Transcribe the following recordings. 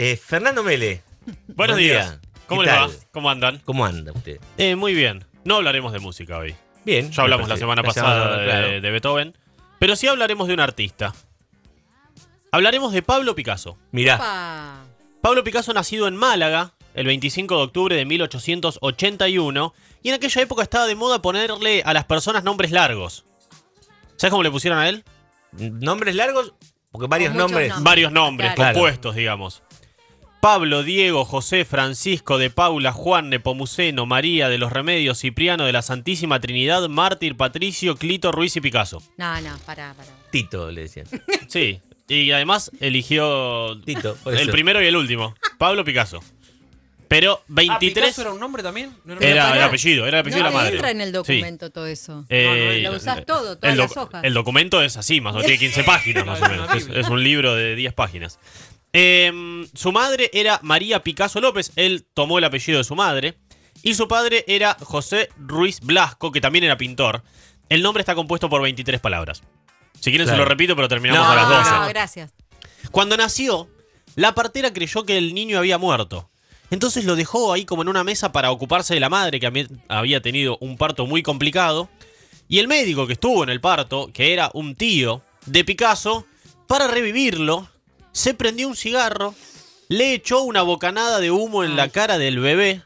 Eh, Fernando Mele. Buenos Buen días. día. ¿Cómo ¿Qué le tal? va? ¿Cómo andan? ¿Cómo anda usted? Eh, muy bien. No hablaremos de música hoy. Bien. Ya hablamos la semana La pasada de, claro. de Beethoven. Pero sí hablaremos de un artista. Hablaremos de Pablo Picasso. Mirá. Pa. Pablo Picasso nacido en Málaga el 25 de octubre de 1881 y en aquella época estaba de moda ponerle a las personas nombres largos. ¿Sabes cómo le pusieron a él? ¿Nombres largos? Porque varios nombres. nombres. Varios nombres Claro. compuestos, digamos. Pablo, Diego, José, Francisco, de Paula, Juan, Nepomuceno, María, de los Remedios, Cipriano, de la Santísima Trinidad, Mártir, Patricio, Clito, Ruiz y Picasso. No, no, pará, pará. Tito le decían. Sí, y además eligió Tito. por el eso. primero y el último, Pablo Picasso. Pero Ah, 23 ¿Picasso era un nombre también? ¿No era- era el apellido, era el apellido No de la madre. entra en el Sí. documento todo eso. Eh, lo usás todo, todas el las hojas. El documento es así, más o menos, tiene 15 páginas más o menos. Es un libro de 10 páginas. Eh, su madre era María Picasso López, él tomó el apellido de su madre. Y su padre era José Ruiz Blasco, que también era pintor. El nombre está compuesto por 23 palabras. Si quieren se lo repito, pero terminamos No, a las no, 12. no, gracias. Cuando nació, la partera creyó que el niño había muerto. Entonces lo dejó ahí como en una mesa para ocuparse de la madre que había tenido un parto muy complicado. Y el médico que estuvo en el parto, que era un tío de Picasso, para revivirlo, se prendió un cigarro, le echó una bocanada de humo en la cara del bebé.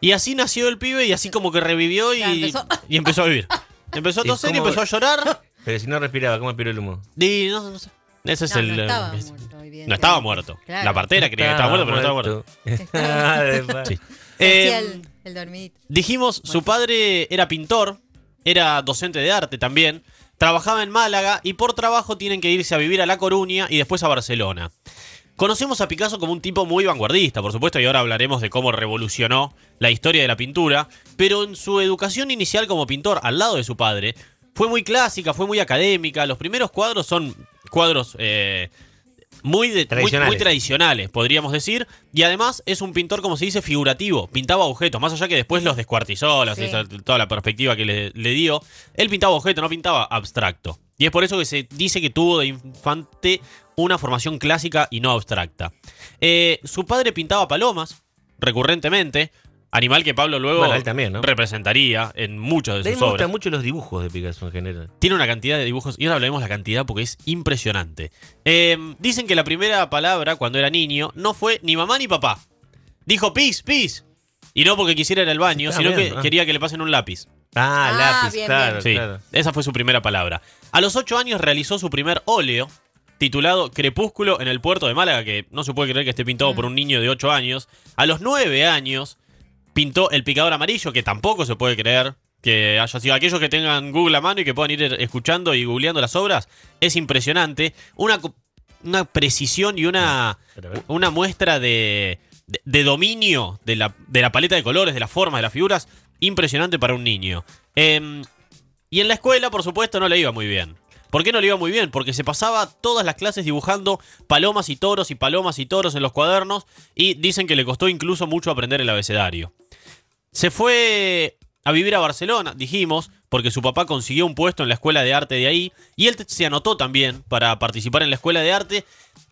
Y así nació el pibe y así como que revivió y, empezó. y empezó a vivir. Empezó a ¿Y toser y cómo- empezó a llorar. Pero si no respiraba, ¿cómo aspiró el humo? Y no, no sé. Ese es No, el. no estaba es- muerto, no estaba muerto. Claro. La partera creía que estaba muerto, pero no estaba muerto. muerto. Sí. Se hacía Eh, el, el dormidito. dijimos, su padre era pintor, era docente de arte también, trabajaba en Málaga y por trabajo tienen que irse a vivir a La Coruña y después a Barcelona. Conocemos a Picasso como un tipo muy vanguardista, por supuesto, y ahora hablaremos de cómo revolucionó la historia de la pintura, pero en su educación inicial como pintor al lado de su padre fue muy clásica, fue muy académica, los primeros cuadros son cuadros eh, muy, de- muy- muy Tradicionales. podríamos decir, y además es un pintor, como se dice, figurativo, pintaba objetos, más allá que después los descuartizó, Sí. esa- toda la perspectiva que le, le dio, él pintaba objetos, no pintaba abstracto. Y es por eso que se dice que tuvo de infante una formación clásica y no abstracta. Eh, su padre pintaba palomas recurrentemente, animal que Pablo luego Bueno, él también, ¿no? representaría en muchos de sus me obras. gustan mucho los dibujos de Picasso en general. Tiene una cantidad de dibujos, y ahora hablaremos de la cantidad porque es impresionante. Eh, dicen que la primera palabra cuando era niño no fue ni mamá ni papá. Dijo pis, pis. Y no porque quisiera ir al baño, sino bien, que ah. quería que le pasen un lápiz. Ah, Ah, lápiz, bien, claro, Sí, claro. esa fue su primera palabra. A los ocho años realizó su primer óleo, titulado Crepúsculo en el puerto de Málaga, que no se puede creer que esté pintado Mm. por un niño de ocho años. A los nueve años pintó El Picador Amarillo, que tampoco se puede creer que haya sido. Aquellos que tengan Google a mano y que puedan ir escuchando y googleando las obras, es impresionante. Una, una precisión y una, una muestra de, de- de dominio de la, de la paleta de colores, de las formas, de las figuras, impresionante para un niño. Em, y en la escuela, por supuesto, no le iba muy bien. ¿Por qué no le iba muy bien? Porque se pasaba todas las clases dibujando palomas y toros y palomas y toros en los cuadernos y dicen que le costó incluso mucho aprender el abecedario. Se fue a vivir a Barcelona, dijimos, porque su papá consiguió un puesto en la escuela de arte de ahí y él se anotó también para participar en la escuela de arte.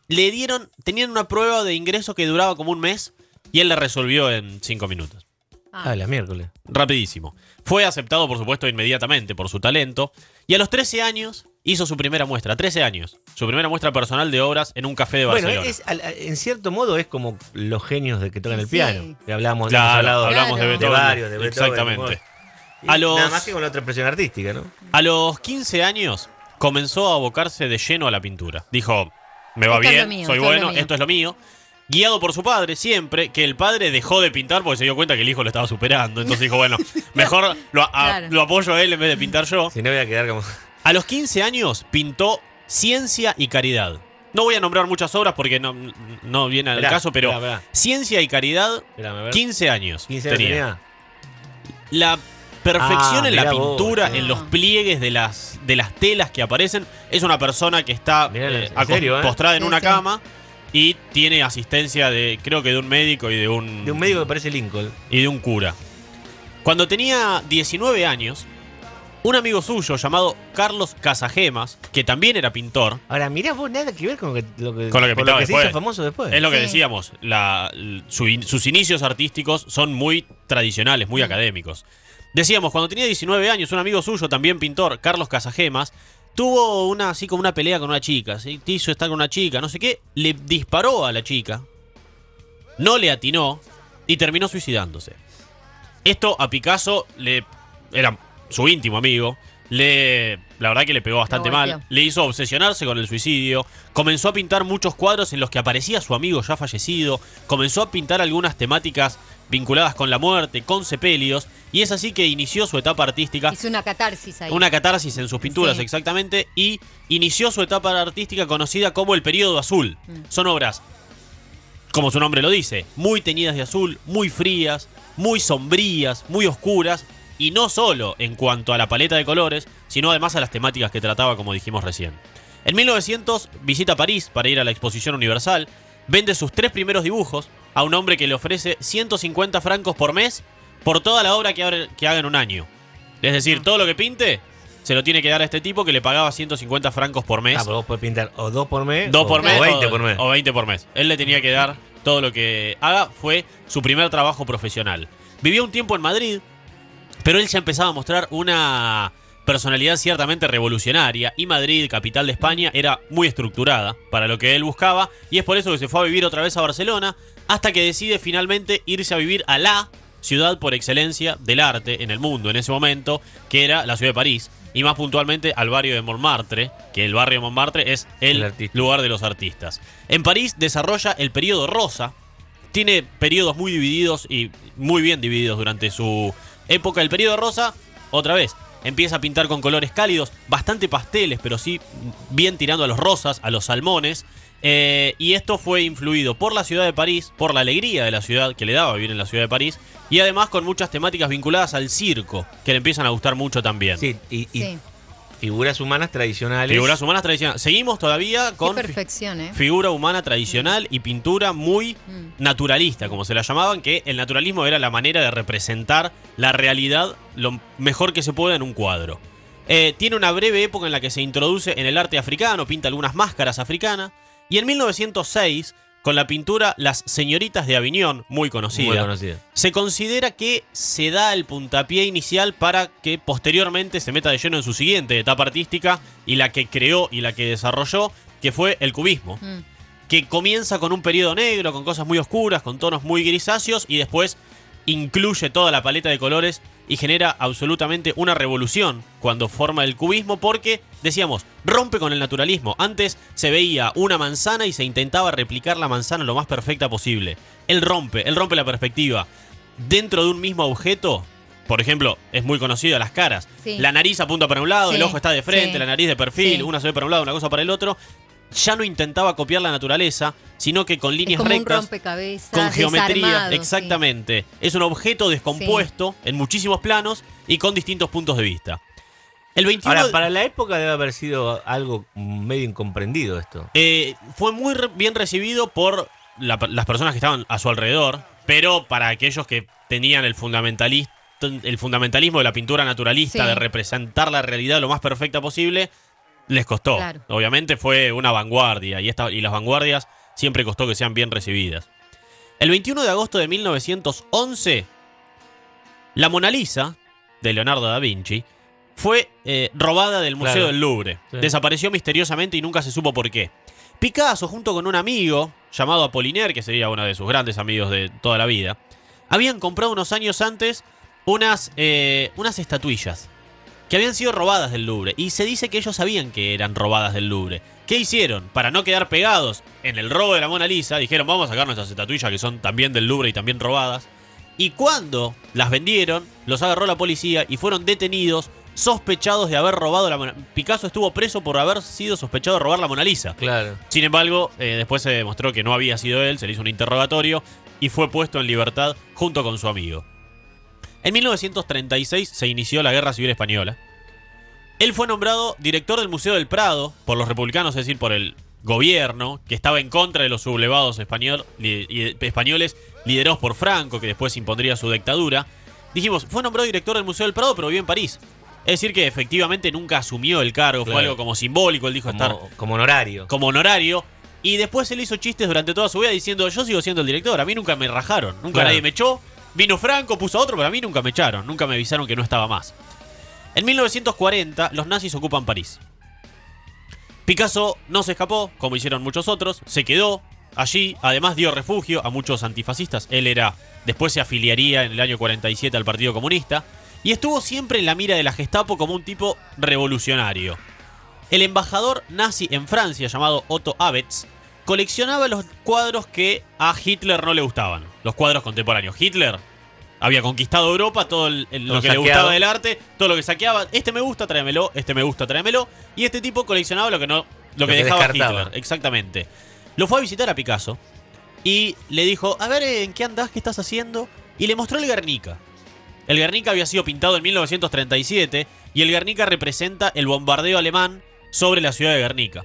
Le dieron, tenían una prueba de ingreso que duraba como un mes y él la resolvió en cinco minutos. Ah, la miércoles. Rapidísimo. Fue aceptado, por supuesto, inmediatamente por su talento. Y a los 13 años hizo su primera muestra. 13 años. Su primera muestra personal de obras en un café de Bueno, Barcelona. es, en cierto modo es como los genios de que tocan el piano. Hablamos, Claro, hablado hablamos de. Beethoven. de varios, de Beethoven. Exactamente. A los- Nada más que con la otra expresión artística, ¿no? A los 15 años comenzó a abocarse de lleno a la pintura. Dijo, me va Esto bien, mío, soy bueno, mío". esto es lo mío. Guiado por su padre siempre, que el padre dejó de pintar porque se dio cuenta que el hijo lo estaba superando. Entonces dijo, bueno, mejor lo, a- Claro. lo apoyo a él en vez de pintar yo. Si no voy a quedar como. A los 15 años pintó Ciencia y Caridad. No voy a nombrar muchas obras porque no, no viene al caso, pero. Ciencia y Caridad, Espérame, a ver. 15 años. 15 años tenía. tenía. La perfección Ah, en la vos, pintura, en los pliegues de las, de las telas que aparecen. Es una persona que está Mirá, eh, en acos- serio, ¿eh? postrada en Sí, una sí. cama y tiene asistencia de, creo que de un médico y de un, De un médico que parece Lincoln. y de un cura. Cuando tenía 19 años, un amigo suyo llamado Carlos Casagemas, que también era pintor, Ahora, mirá vos, nada que ver con lo que, lo que, Con lo que se hizo famoso después. es lo que Sí. decíamos, la- su sus inicios artísticos son muy tradicionales, muy Mm. académicos. Decíamos, cuando tenía 19 años, un amigo suyo, también pintor, Carlos Casagemas, tuvo una así como una pelea con una chica, ¿sí? quiso estar con una chica, no sé qué, le disparó a la chica, no le atinó y terminó suicidándose. Esto a Picasso le era su íntimo amigo, le la verdad que le pegó bastante mal, le hizo obsesionarse con el suicidio, comenzó a pintar muchos cuadros en los que aparecía su amigo ya fallecido, comenzó a pintar algunas temáticas vinculadas con la muerte, con sepelios, y es así que inició su etapa artística Hizo una catarsis ahí. una catarsis en sus pinturas, Sí. exactamente, y inició su etapa artística conocida como el periodo azul. Mm. Son obras, como su nombre lo dice, muy teñidas de azul, muy frías, muy sombrías, muy oscuras, y no solo en cuanto a la paleta de colores, sino además a las temáticas que trataba, como dijimos recién. En 1900 visita París para ir a la exposición universal, vende sus tres primeros dibujos a un hombre que le ofrece 150 francos por mes por toda la obra que haga, que haga en un año. Es decir, todo lo que pinte se lo tiene que dar a este tipo que le pagaba 150 francos por mes. Ah, pero vos podés pintar o dos por mes. Dos o, por mes O 20 o- por mes. O 20 por mes. Él le tenía que dar todo lo que haga. Fue su primer trabajo profesional. Vivió un tiempo en Madrid, pero él ya empezaba a mostrar una personalidad ciertamente revolucionaria y Madrid, capital de España, era muy estructurada para lo que él buscaba y es por eso que se fue a vivir otra vez a Barcelona hasta que decide finalmente irse a vivir a la ciudad por excelencia del arte en el mundo en ese momento, que era la ciudad de París y más puntualmente al barrio de Montmartre, que el barrio de Montmartre es el, El lugar de los artistas. En París desarrolla el periodo rosa, tiene periodos muy divididos y muy bien divididos durante su época. El periodo rosa, otra vez, empieza a pintar con colores cálidos, bastante pasteles, pero sí bien tirando a los rosas, a los salmones. Eh, y esto fue influido por la ciudad de París, por la alegría de la ciudad que le daba vivir en la ciudad de París, y además con muchas temáticas vinculadas al circo, que le empiezan a gustar mucho también. Sí, y, y Sí. Figuras humanas tradicionales. Figuras humanas tradicionales. Seguimos todavía Qué con fi- perfección, ¿eh? figura humana tradicional y pintura muy Mm. naturalista, como se la llamaban, que el naturalismo era la manera de representar la realidad lo mejor que se puede en un cuadro. Eh, tiene una breve época en la que se introduce en el arte africano, pinta algunas máscaras africanas, y en 1906, con la pintura Las Señoritas de Aviñón, muy conocida, Muy conocida. se considera que se da el puntapié inicial para que posteriormente se meta de lleno en su siguiente etapa artística y la que creó y la que desarrolló, que fue el cubismo Mm. que comienza con un periodo negro, con cosas muy oscuras, con tonos muy grisáceos y después incluye toda la paleta de colores y genera absolutamente una revolución cuando forma el cubismo porque, decíamos, rompe con el naturalismo. Antes se veía una manzana y se intentaba replicar la manzana lo más perfecta posible. Él rompe, él rompe la perspectiva. Dentro de un mismo objeto, por ejemplo, es muy conocida las caras. Sí. La nariz apunta para un lado, Sí, el ojo está de frente, sí. la nariz de perfil, una se ve para un lado, una cosa para el otro ya no intentaba copiar la naturaleza, sino que con Es líneas como un rectas, rompecabezas. con geometría, sí. exactamente. Es un objeto descompuesto en muchísimos planos y con distintos puntos de vista. El 21 Ahora, para la época debe haber sido algo medio incomprendido esto. eh, fue muy re- bien recibido por la- las personas que estaban a su alrededor, pero para aquellos que tenían el fundamentalista el fundamentalismo de la pintura naturalista, Sí. de representar la realidad lo más perfecta posible, les costó. Claro. Obviamente fue una vanguardia y, esta, y las vanguardias siempre costó que sean bien recibidas. El 21 de agosto de 1911, la Mona Lisa, de Leonardo da Vinci, fue eh, robada del Museo Claro. del Louvre. Sí. Desapareció misteriosamente y nunca se supo por qué. Picasso, junto con un amigo llamado Apollinaire, que sería uno de sus grandes amigos de toda la vida, habían comprado unos años antes unas, eh, unas estatuillas que habían sido robadas del Louvre. Y se dice que ellos sabían que eran robadas del Louvre. ¿Qué hicieron? Para no quedar pegados en el robo de la Mona Lisa, dijeron vamos a sacar nuestras estatuillas que son también del Louvre y también robadas. Y cuando las vendieron, los agarró la policía y fueron detenidos sospechados de haber robado la Mona Picasso estuvo preso por haber sido sospechado de robar la Mona Lisa. Claro. Sin embargo, eh, después se demostró que no había sido él, se le hizo un interrogatorio y fue puesto en libertad junto con su amigo. En 1936 se inició la Guerra Civil Española. Él fue nombrado director del Museo del Prado por los republicanos, es decir, por el gobierno que estaba en contra de los sublevados español- li- y- españoles liderados por Franco, que después impondría su dictadura. Dijimos, fue nombrado director del Museo del Prado, pero vivió en París. Es decir, que efectivamente nunca asumió el cargo, fue algo como simbólico, él dijo estar Como, como honorario. como honorario. Y después él hizo chistes durante toda su vida diciendo, yo sigo siendo el director, a mí nunca me rajaron, nunca Claro. nadie me echó. Vino Franco, puso otro, pero a mí nunca me echaron, nunca me avisaron que no estaba más. En 1940, los nazis ocupan París. Picasso no se escapó, como hicieron muchos otros, se quedó allí, además dio refugio a muchos antifascistas. Él era, después se afiliaría en el año 47 al Partido Comunista, y estuvo siempre en la mira de la Gestapo como un tipo revolucionario. El embajador nazi en Francia, llamado Otto Abetz, coleccionaba los cuadros que a Hitler no le gustaban, los cuadros contemporáneos. Hitler había conquistado Europa, todo el- el- lo que le gustaba del arte, todo lo que saqueaba. Este me gusta, tráemelo, este me gusta, tráemelo. Y este tipo coleccionaba lo que no lo, que, que dejaba descartaba. Hitler, exactamente. Lo fue a visitar a Picasso y le dijo, a ver, ¿en qué andás? ¿Qué estás haciendo? Y le mostró el Guernica. El Guernica había sido pintado en 1937 y el Guernica representa el bombardeo alemán sobre la ciudad de Guernica.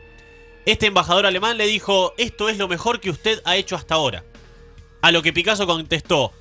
Este embajador alemán le dijo, esto es lo mejor que usted ha hecho hasta ahora. A lo que Picasso contestó,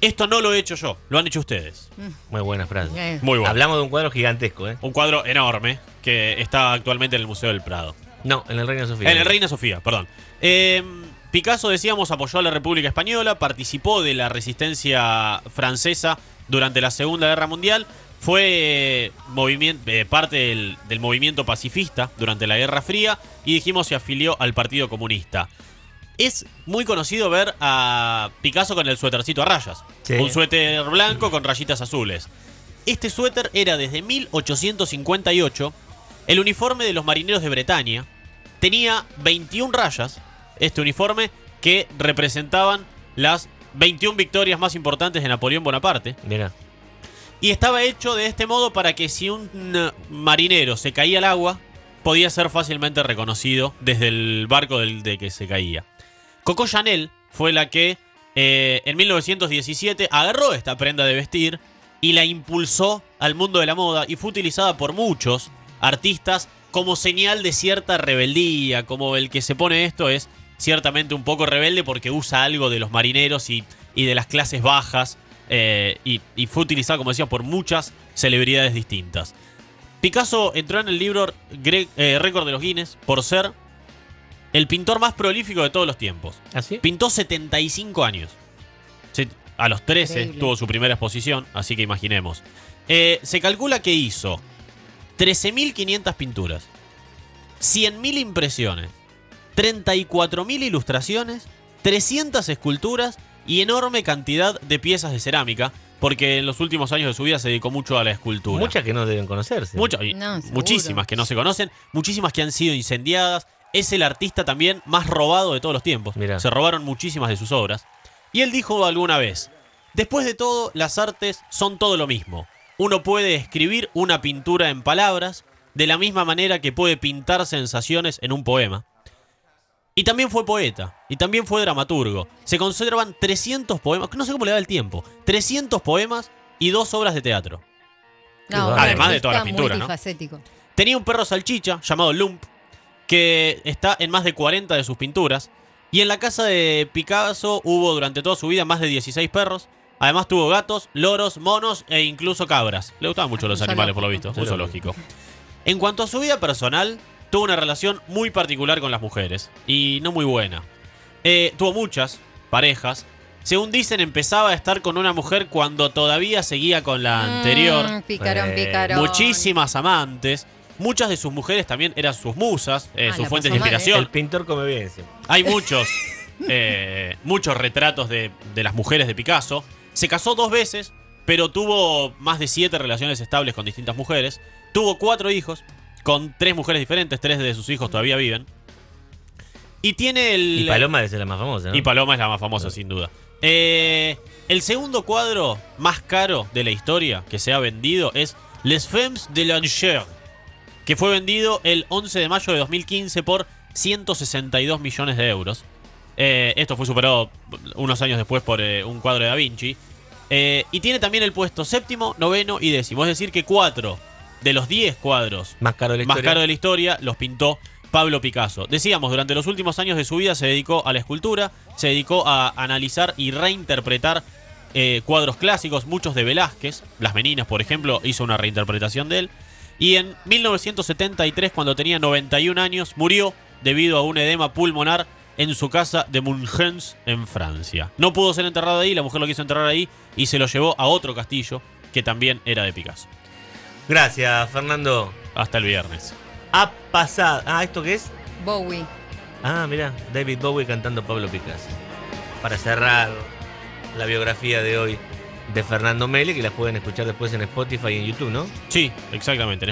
esto no lo he hecho yo, lo han hecho ustedes. Muy buena frase. Eh, Muy bueno. Hablamos de un cuadro gigantesco, ¿eh? Un cuadro enorme que está actualmente en el Museo del Prado. No, en el Reina Sofía. En el Reina Sofía, perdón. Eh, Picasso, decíamos, apoyó a la República Española, participó de la resistencia francesa durante la Segunda Guerra Mundial, fue eh, parte del, del movimiento pacifista durante la Guerra Fría y dijimos se afilió al Partido Comunista. Es muy conocido ver a Picasso con el suétercito a rayas. Sí. Un suéter blanco con rayitas azules. Este suéter era desde 1858 el uniforme de los marineros de Bretaña. Tenía 21 rayas, este uniforme, que representaban las 21 victorias más importantes de Napoleón Bonaparte. Mira. Y estaba hecho de este modo para que si un eh, marinero se caía al agua, podía ser fácilmente reconocido desde el barco del, de que se caía. Coco Chanel fue la que eh, en 1917 agarró esta prenda de vestir y la impulsó al mundo de la moda y fue utilizada por muchos artistas como señal de cierta rebeldía, como el que se pone esto es ciertamente un poco rebelde porque usa algo de los marineros y, y de las clases bajas eh, y, y fue utilizado, como decía, por muchas celebridades distintas. Picasso entró en el libro Gre- eh, récord de los Guinness por ser el pintor más prolífico de todos los tiempos. ¿Así? Pintó 75 años. Se- a los 13 Increíble. tuvo su primera exposición, así que imaginemos. Eh, se calcula que hizo 13.500 pinturas, 100.000 impresiones, 34.000 ilustraciones, 300 esculturas y enorme cantidad de piezas de cerámica, porque en los últimos años de su vida se dedicó mucho a la escultura. Muchas que no deben conocerse. Muchas, No, muchísimas que no se conocen, muchísimas que han sido incendiadas. Es el artista también más robado de todos los tiempos. Mirá. Se robaron muchísimas de sus obras. Y él dijo alguna vez, después de todo, las artes son todo lo mismo. Uno puede escribir una pintura en palabras de la misma manera que puede pintar sensaciones en un poema. Y también fue poeta, y también fue dramaturgo. Se conservan 300 poemas, no sé cómo le da el tiempo, 300 poemas y dos obras de teatro. No, Además de artista toda la pintura, ¿no? Tenía un perro salchicha llamado Lump, que está en más de 40 de sus pinturas. Y en la casa de Picasso hubo durante toda su vida más de 16 perros. Además tuvo gatos, loros, monos e incluso cabras. Le gustaban mucho los animales, por lo visto. Un zoológico. En cuanto a su vida personal, tuvo una relación muy particular con las mujeres. Y no muy buena. Eh, tuvo muchas parejas. Según dicen, empezaba a estar con una mujer cuando todavía seguía con la anterior. Mm, picarón, Eh, picarón. Muchísimas amantes. Muchas de sus mujeres también eran sus musas, eh, Ah, sus fuentes de mal, inspiración. El pintor come bien. sí. Hay muchos, eh, muchos retratos de, de las mujeres de Picasso. Se casó dos veces, pero tuvo más de siete relaciones estables con distintas mujeres. Tuvo cuatro hijos, con tres mujeres diferentes, tres de sus hijos todavía viven. Y tiene el... Y Paloma ser la más famosa, ¿no? Y Paloma es la más famosa, sin duda. Eh, el segundo cuadro más caro de la historia que se ha vendido es Les Femmes de l'Angers, que fue vendido el 11 de mayo de 2015 por 162 millones de euros. Eh, esto fue superado unos años después por eh, un cuadro de Da Vinci. Y tiene también el puesto séptimo, noveno y décimo. Es decir, que cuatro de los 10 cuadros Más caro de la más historia. caro de la historia los pintó Pablo Picasso. Decíamos, durante los últimos años de su vida se dedicó a la escultura, se dedicó a analizar y reinterpretar eh, cuadros clásicos, muchos de Velázquez. Las Meninas, por ejemplo, hizo una reinterpretación de él. Y en 1973, cuando tenía 91 años, murió debido a un edema pulmonar en su casa de Mungens, en Francia. No pudo ser enterrado ahí, la mujer lo quiso enterrar ahí y se lo llevó a otro castillo que también era de Picasso. Gracias, Fernando. Hasta el viernes. Ha pasado. Ah, ¿esto qué es? Bowie. Ah, mira, David Bowie cantando Pablo Picasso. Para cerrar la biografía de hoy de Fernando Meli, que la pueden escuchar después en Spotify y en YouTube, ¿no? Sí, exactamente.